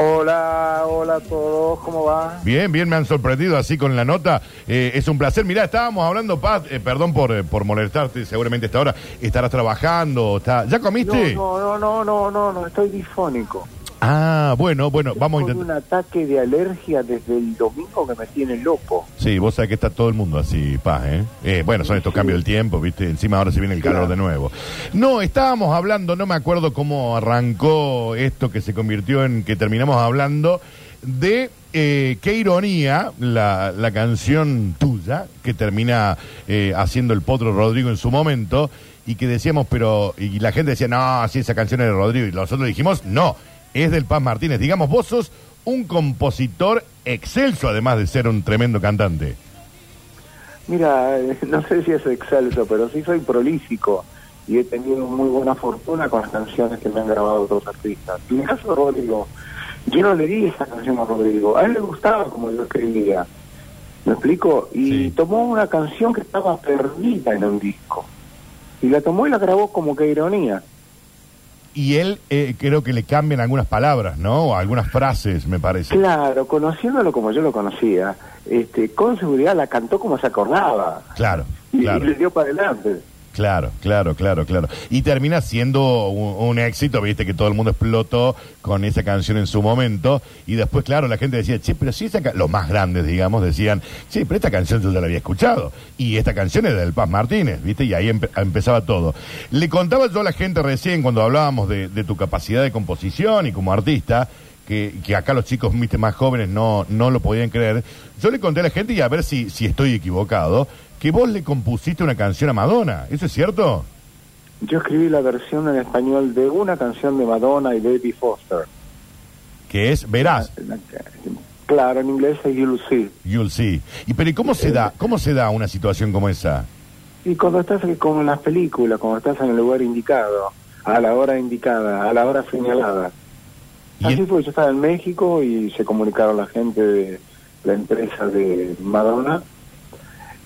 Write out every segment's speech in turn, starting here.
Hola, hola a todos, ¿cómo va? Bien, bien, me han sorprendido así con la nota. Eh, es un placer. Mirá, estábamos hablando, Paz, eh, perdón por, eh, por molestarte, seguramente a esta hora estarás trabajando. Está... ¿Ya comiste? No, no, no, no, no, no, estoy difónico. Ah, bueno, bueno, vamos a intentar. un ataque de alergia desde el domingo que me tiene loco. Sí, vos sabés que está todo el mundo así, Paz, ¿eh? Eh, bueno, son estos cambios del tiempo, ¿viste? Encima ahora se viene el calor Claro. de nuevo. No, estábamos hablando, no me acuerdo cómo arrancó esto que se convirtió en que terminamos hablando de eh, qué ironía la, la canción tuya que termina eh, haciendo el Potro Rodrigo en su momento y que decíamos, pero, y la gente decía, no, sí, esa canción es de Rodrigo y nosotros dijimos, no, es del Paz Martínez. Digamos, vos sos un compositor excelso, además de ser un tremendo cantante. Mira, eh, no sé si es excelso, pero sí soy prolífico y he tenido muy buena fortuna con las canciones que me han grabado otros artistas. En el caso de Rodrigo, yo no le di esa canción a Rodrigo, a él le gustaba como yo escribía. ¿Me explico? Y Sí. tomó una canción que estaba perdida en un disco. Y la tomó y la grabó como que ironía. Y él eh, creo que le cambian algunas palabras, ¿no? O algunas frases, me parece. Claro, conociéndolo como yo lo conocía, este, con seguridad la cantó como se acordaba. Claro, Y, claro, y le dio para adelante. Claro, claro, claro, claro. Y termina siendo un, éxito, viste que todo el mundo explotó con esa canción en su momento. Y después, claro, la gente decía, che, pero si esa ca-", los más grandes, digamos, decían, sí, pero esta canción yo ya la había escuchado. Y esta canción es del Paz Martínez, viste, y ahí empe- empezaba todo. Le contaba yo a la gente recién, cuando hablábamos de, de tu capacidad de composición y como artista, que, que acá los chicos más jóvenes no, no lo podían creer. Yo le conté a la gente y a ver si, si estoy equivocado, que vos le compusiste una canción a Madonna. ¿Eso es cierto? Yo escribí la versión en español de una canción de Madonna y David Foster. Que es Verás, La- la- Claro, en inglés es You'll See. You'll See. Y pero ¿y cómo se da, cómo se da una situación como esa? Y cuando estás como en las películas, cuando estás en el lugar indicado, a la hora indicada, a la hora señalada. Así fue, yo estaba en México y se comunicaron la gente de la empresa de Madonna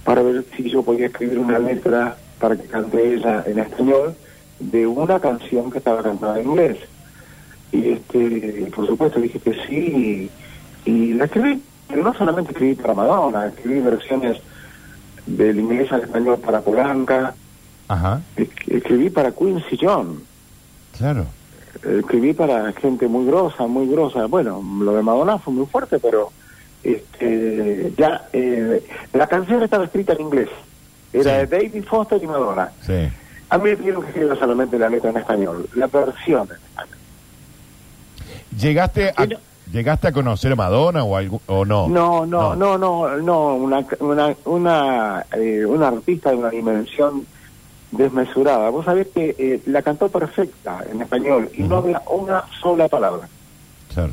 para ver si yo podía escribir una letra para que cante ella en español de una canción que estaba cantada en inglés. Y este, por supuesto dije que sí y, y la escribí, pero no solamente escribí para Madonna, escribí versiones del inglés al español para Polanca, Ajá, es- escribí para Quincy John. claro. escribí para gente muy grosa, muy grosa. Bueno, lo de Madonna fue muy fuerte, pero este, ya eh, la canción estaba escrita en inglés. Era de David Foster y Madonna. Sí. A mí me pidieron que escriba solamente la letra en español, la versión en español. ¿Llegaste a, ¿Llegaste a conocer a Madonna o, algo, o no? No, no, no, no, no, una, una, una, eh, una artista de una dimensión desmesurada. Vos sabés que eh, la cantó perfecta en español y no habla una sola palabra. Claro.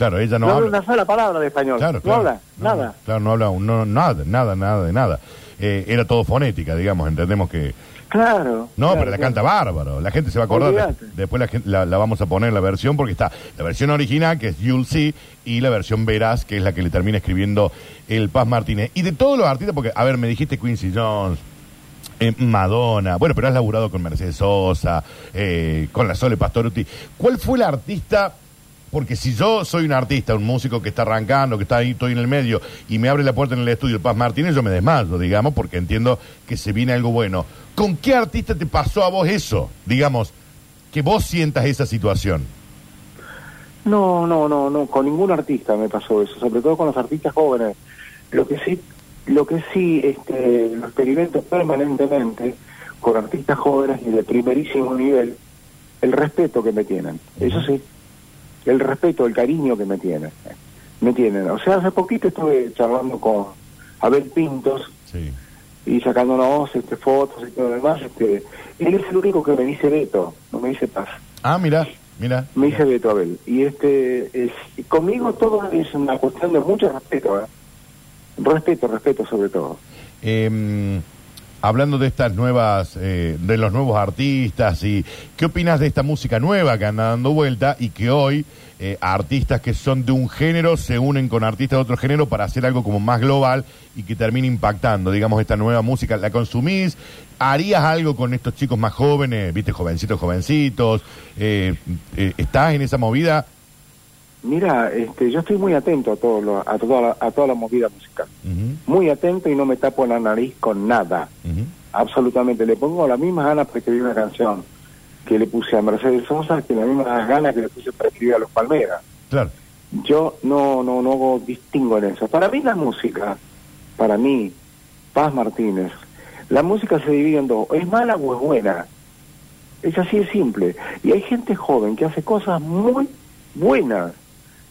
Claro, ella no, No, habla una sola palabra de español. Claro, no habla No, nada. Claro, no habla un- no, nada, nada, nada de nada. Eh, era todo fonética, digamos, entendemos que... Claro. No, claro, pero la canta bárbaro. La gente se va a acordar. Después la, la, la vamos a poner la versión porque está la versión original, que es You'll See, y la versión Verás, que es la que le termina escribiendo el Paz Martínez. Y de todos los artistas, porque, a ver, me dijiste Quincy Jones, eh, Madonna, bueno, pero has laburado con Mercedes Sosa, eh, con la Sole Pastoruti. ¿Cuál fue el artista? Porque si yo soy un artista, un músico que está arrancando, que está ahí, estoy en el medio, y me abre la puerta en el estudio el Paz Martínez, yo me desmayo, digamos, porque entiendo que se viene algo bueno. ¿Con qué artista te pasó a vos eso? Digamos, que vos sientas esa situación. No, no, no, no, con ningún artista me pasó eso, sobre todo con los artistas jóvenes. Lo que sí, lo que sí, este, lo experimento permanentemente con artistas jóvenes y de primerísimo nivel, el respeto que me tienen, eso sí, el respeto, el cariño que me tienen, me tienen. O sea, hace poquito estuve charlando con Abel Pintos Sí. y sacándonos este, fotos y todo lo demás, este, él es el único que me dice Beto, no me dice Paz. Ah, mira, mira. Me dice Beto Abel. Y este, es, y conmigo todo es una cuestión de mucho respeto, ¿eh? Respeto, respeto sobre todo. Eh, hablando de estas nuevas, eh, de los nuevos artistas y qué opinas de esta música nueva que anda dando vuelta y que hoy eh, artistas que son de un género se unen con artistas de otro género para hacer algo como más global y que termine impactando, digamos, esta nueva música. ¿La consumís? ¿Harías algo con estos chicos más jóvenes? ¿Viste, jovencitos, jovencitos? Eh, eh, ¿Estás en esa movida? Mira, este, yo estoy muy atento a todo lo- a toda la, a toda la movida musical. Muy atento y no me tapo la nariz con nada. Absolutamente. Le pongo las mismas ganas para escribir una canción que le puse a Mercedes Sosa que las mismas ganas que le puse para escribir a Los Palmeras. Claro. Yo no, no, no distingo en eso. Para mí la música, para mí, Paz Martínez, la música se divide en dos. ¿Es mala o es buena? Es así de simple. Y hay gente joven que hace cosas muy buenas,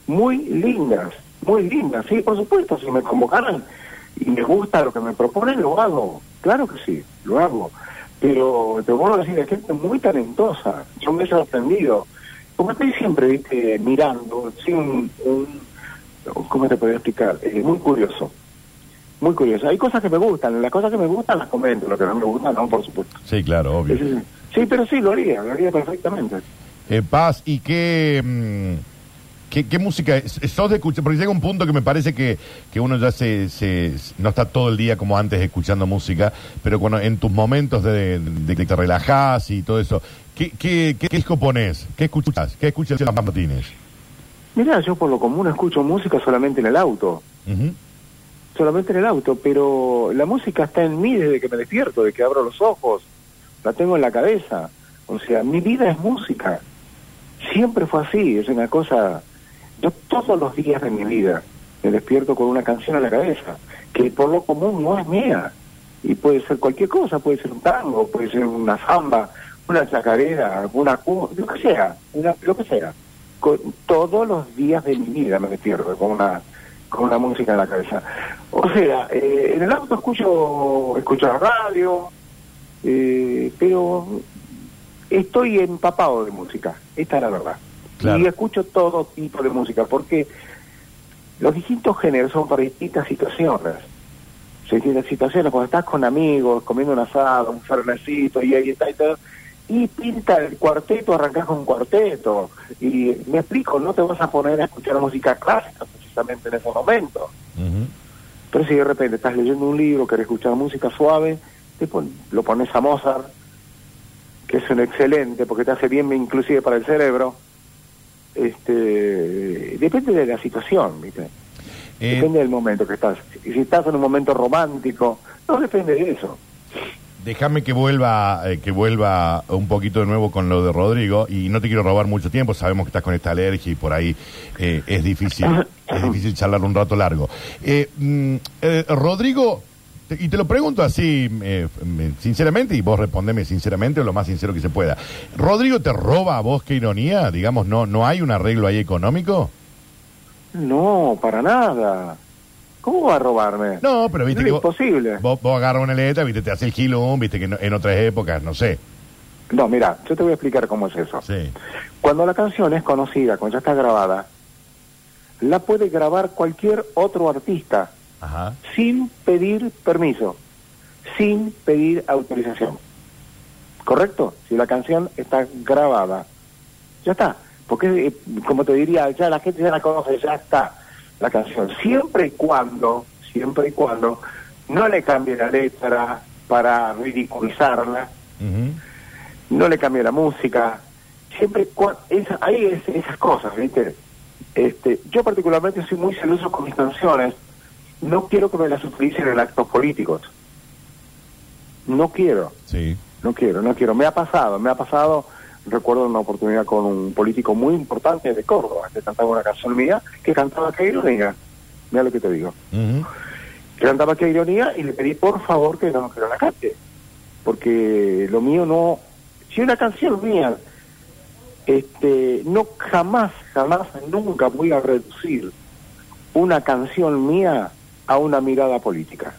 muy lindas, muy lindas. Sí, por supuesto, si me convocaran y me gusta lo que me proponen, lo hago. Claro que sí, lo hago. Pero te vuelvo a decir, hay gente muy talentosa. Yo me he sorprendido. Como estoy siempre, viste, mirando, sí, un, un- ¿cómo te podría explicar? Eh, muy curioso. Muy curioso. Hay cosas que me gustan, las cosas que me gustan las comento, lo que no me gusta no, por supuesto. Sí, claro, obvio. Sí, sí, pero sí, lo haría, lo haría perfectamente. Eh, Paz, ¿y qué, mm, qué, qué música? es? ¿Sos de escuchar? Porque llega un punto que me parece que, que uno ya se, se- no está todo el día como antes escuchando música, pero cuando en tus momentos de, de que te relajás y todo eso, ¿qué, qué, qué disco pones? ¿Qué escuchas? ¿Qué escuchas Martínez? Mira, yo por lo común escucho música solamente en el auto, Ujú. solamente en el auto, pero la música está en mí desde que me despierto, desde que abro los ojos, la tengo en la cabeza. O sea, mi vida es música. Siempre fue así, es una cosa... Yo todos los días de mi vida me despierto con una canción en la cabeza, que por lo común no es mía. Y puede ser cualquier cosa, puede ser un tango, puede ser una samba, una chacarera, una cu- lo que sea, una- lo que sea. Con, todos los días de mi vida me despierto con una con una música en la cabeza. O sea, eh, en el auto escucho escucho la radio, eh, pero estoy empapado de música, esta es la verdad. Claro. Y escucho todo tipo de música, porque los distintos géneros son para distintas situaciones. Distintas situaciones, cuando estás con amigos, comiendo un asado, un fernecito, y ahí está y todo, y pinta el cuarteto, arrancás con un cuarteto. Y me explico, no te vas a poner a escuchar música clásica precisamente en ese momento. Ujú. Pero si de repente estás leyendo un libro, querés escuchar música suave, te pon- lo pones a Mozart, que es un excelente, porque te hace bien inclusive para el cerebro. Este, depende de la situación, ¿viste? Eh, Depende del momento que estás. Y si estás en un momento romántico, no depende de eso. Déjame que vuelva, eh, que vuelva un poquito de nuevo con lo de Rodrigo y no te quiero robar mucho tiempo, sabemos que estás con esta alergia y por ahí eh, es difícil, es difícil charlar un rato largo. Eh, mm, Rodrigo, y te lo pregunto así, eh, sinceramente, y vos respondeme sinceramente o lo más sincero que se pueda. ¿Rodrigo te roba a vos qué ironía? Digamos, ¿no, no hay un arreglo ahí económico? No, para nada. ¿Cómo va a robarme? No, pero viste Es que vos, imposible. vos, vos agarras una letra, viste, te hace el gilón, viste que no- en otras épocas, no sé. No, mira, yo te voy a explicar cómo es eso. Sí. Cuando la canción es conocida, cuando ya está grabada, la puede grabar cualquier otro artista Ajá. sin pedir permiso, sin pedir autorización. ¿Correcto? Si la canción está grabada, ya está. Porque, eh, como te diría, ya la gente ya la conoce, ya está la canción. Siempre y cuando, siempre y cuando no le cambie la letra para ridiculizarla, no le cambie la música, siempre esa, hay es- esas cosas, ¿viste? Este, yo particularmente soy muy celoso con mis canciones, no quiero que me las utilicen en actos políticos. No quiero, Sí. no quiero, no quiero. Me ha pasado, me ha pasado, recuerdo una oportunidad con un político muy importante de Córdoba, que cantaba una canción mía, que cantaba qué ironía. Mira lo que te digo. Ujú. Que cantaba qué ironía y le pedí por favor que no, que no la cante. Porque lo mío no... Si una canción mía, este, no jamás, jamás, nunca voy a reducir una canción mía a una mirada política.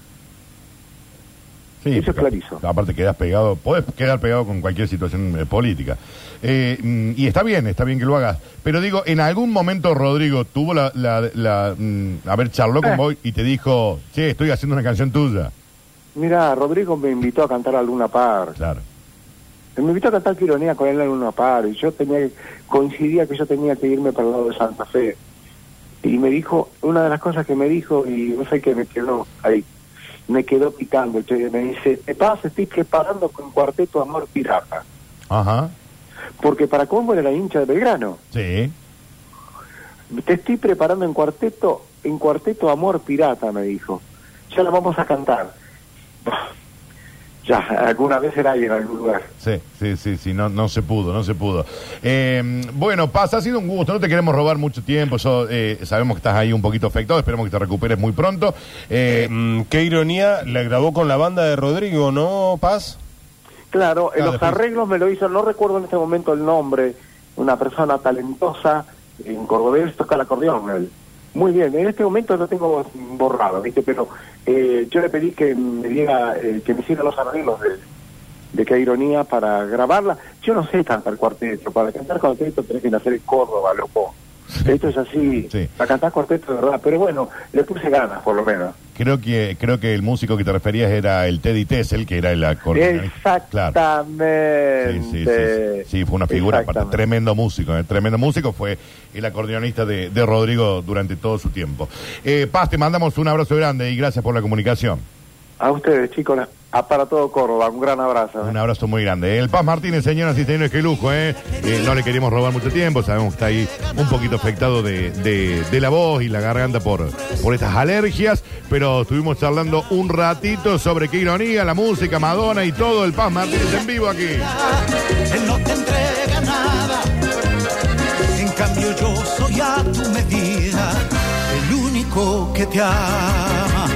Sí, Eso es clarísimo. Aparte quedas pegado, podés quedar pegado con cualquier situación eh, política. Eh, mm, y está bien, está bien que lo hagas. Pero digo, en algún momento Rodrigo tuvo la, la, la, mm, a ver, charló con Eh. vos y te dijo, che, estoy haciendo una canción tuya. Mira, Rodrigo me invitó a cantar a Luna Par. Claro. Me invitó a cantar Quironía con él en Luna Par. Y yo tenía, coincidía que yo tenía que irme para el lado de Santa Fe. Y me dijo, una de las cosas que me dijo, y no sé qué me quedó ahí, me quedó picando. Che, me dice, te pasa, estoy preparando con cuarteto Amor Pirata. Ajá. Porque para cómo era la hincha de Belgrano. Sí. te estoy preparando en cuarteto, en cuarteto Amor Pirata, me dijo. Ya la vamos a cantar. Ya, alguna vez era ahí en algún lugar. Sí, sí, sí, sí, no, no se pudo, no se pudo. Eh, bueno, Paz, ha sido un gusto, no te queremos robar mucho tiempo, yo, eh, sabemos que estás ahí un poquito afectado, esperemos que te recuperes muy pronto. Eh, Mm, qué ironía, la grabó con la banda de Rodrigo, ¿no, Paz? Claro, en Ah, los después- arreglos me lo hizo, no recuerdo en este momento el nombre, una persona talentosa en cordobés toca el acordeón. él. Muy bien, en este momento lo tengo borrado, ¿viste? Pero eh, yo le pedí que me diera, eh, que me hiciera los arreglos de, de qué ironía para grabarla. Yo no sé cantar cuarteto, para cantar cuarteto tenés que nacer en Córdoba, loco. Esto es así, Sí. para cantar cuarteto de verdad, pero bueno, le puse ganas por lo menos. creo que creo que el músico que te referías era el Teddy Tessel, que era el acordeonista. Claro. Exactamente. Sí, sí, sí, sí. Fue una figura, aparte, tremendo músico, eh, tremendo músico, fue el acordeonista de, de Rodrigo durante todo su tiempo. Eh, Paz, te mandamos un abrazo grande y gracias por la comunicación. A ustedes, chicos, a- para todo Córdoba, un gran abrazo. ¿eh? Un abrazo muy grande. El Paz Martínez, señoras y señores, qué lujo, ¿eh? Eh, no le queríamos robar mucho tiempo, sabemos que está ahí un poquito afectado de, de- de la voz y la garganta por, por estas alergias, pero estuvimos charlando un ratito sobre qué ironía, la música, Madonna y todo. El Paz Martínez en vivo aquí. Él no te entrega nada. En cambio yo soy a tu medida, el único que te ama.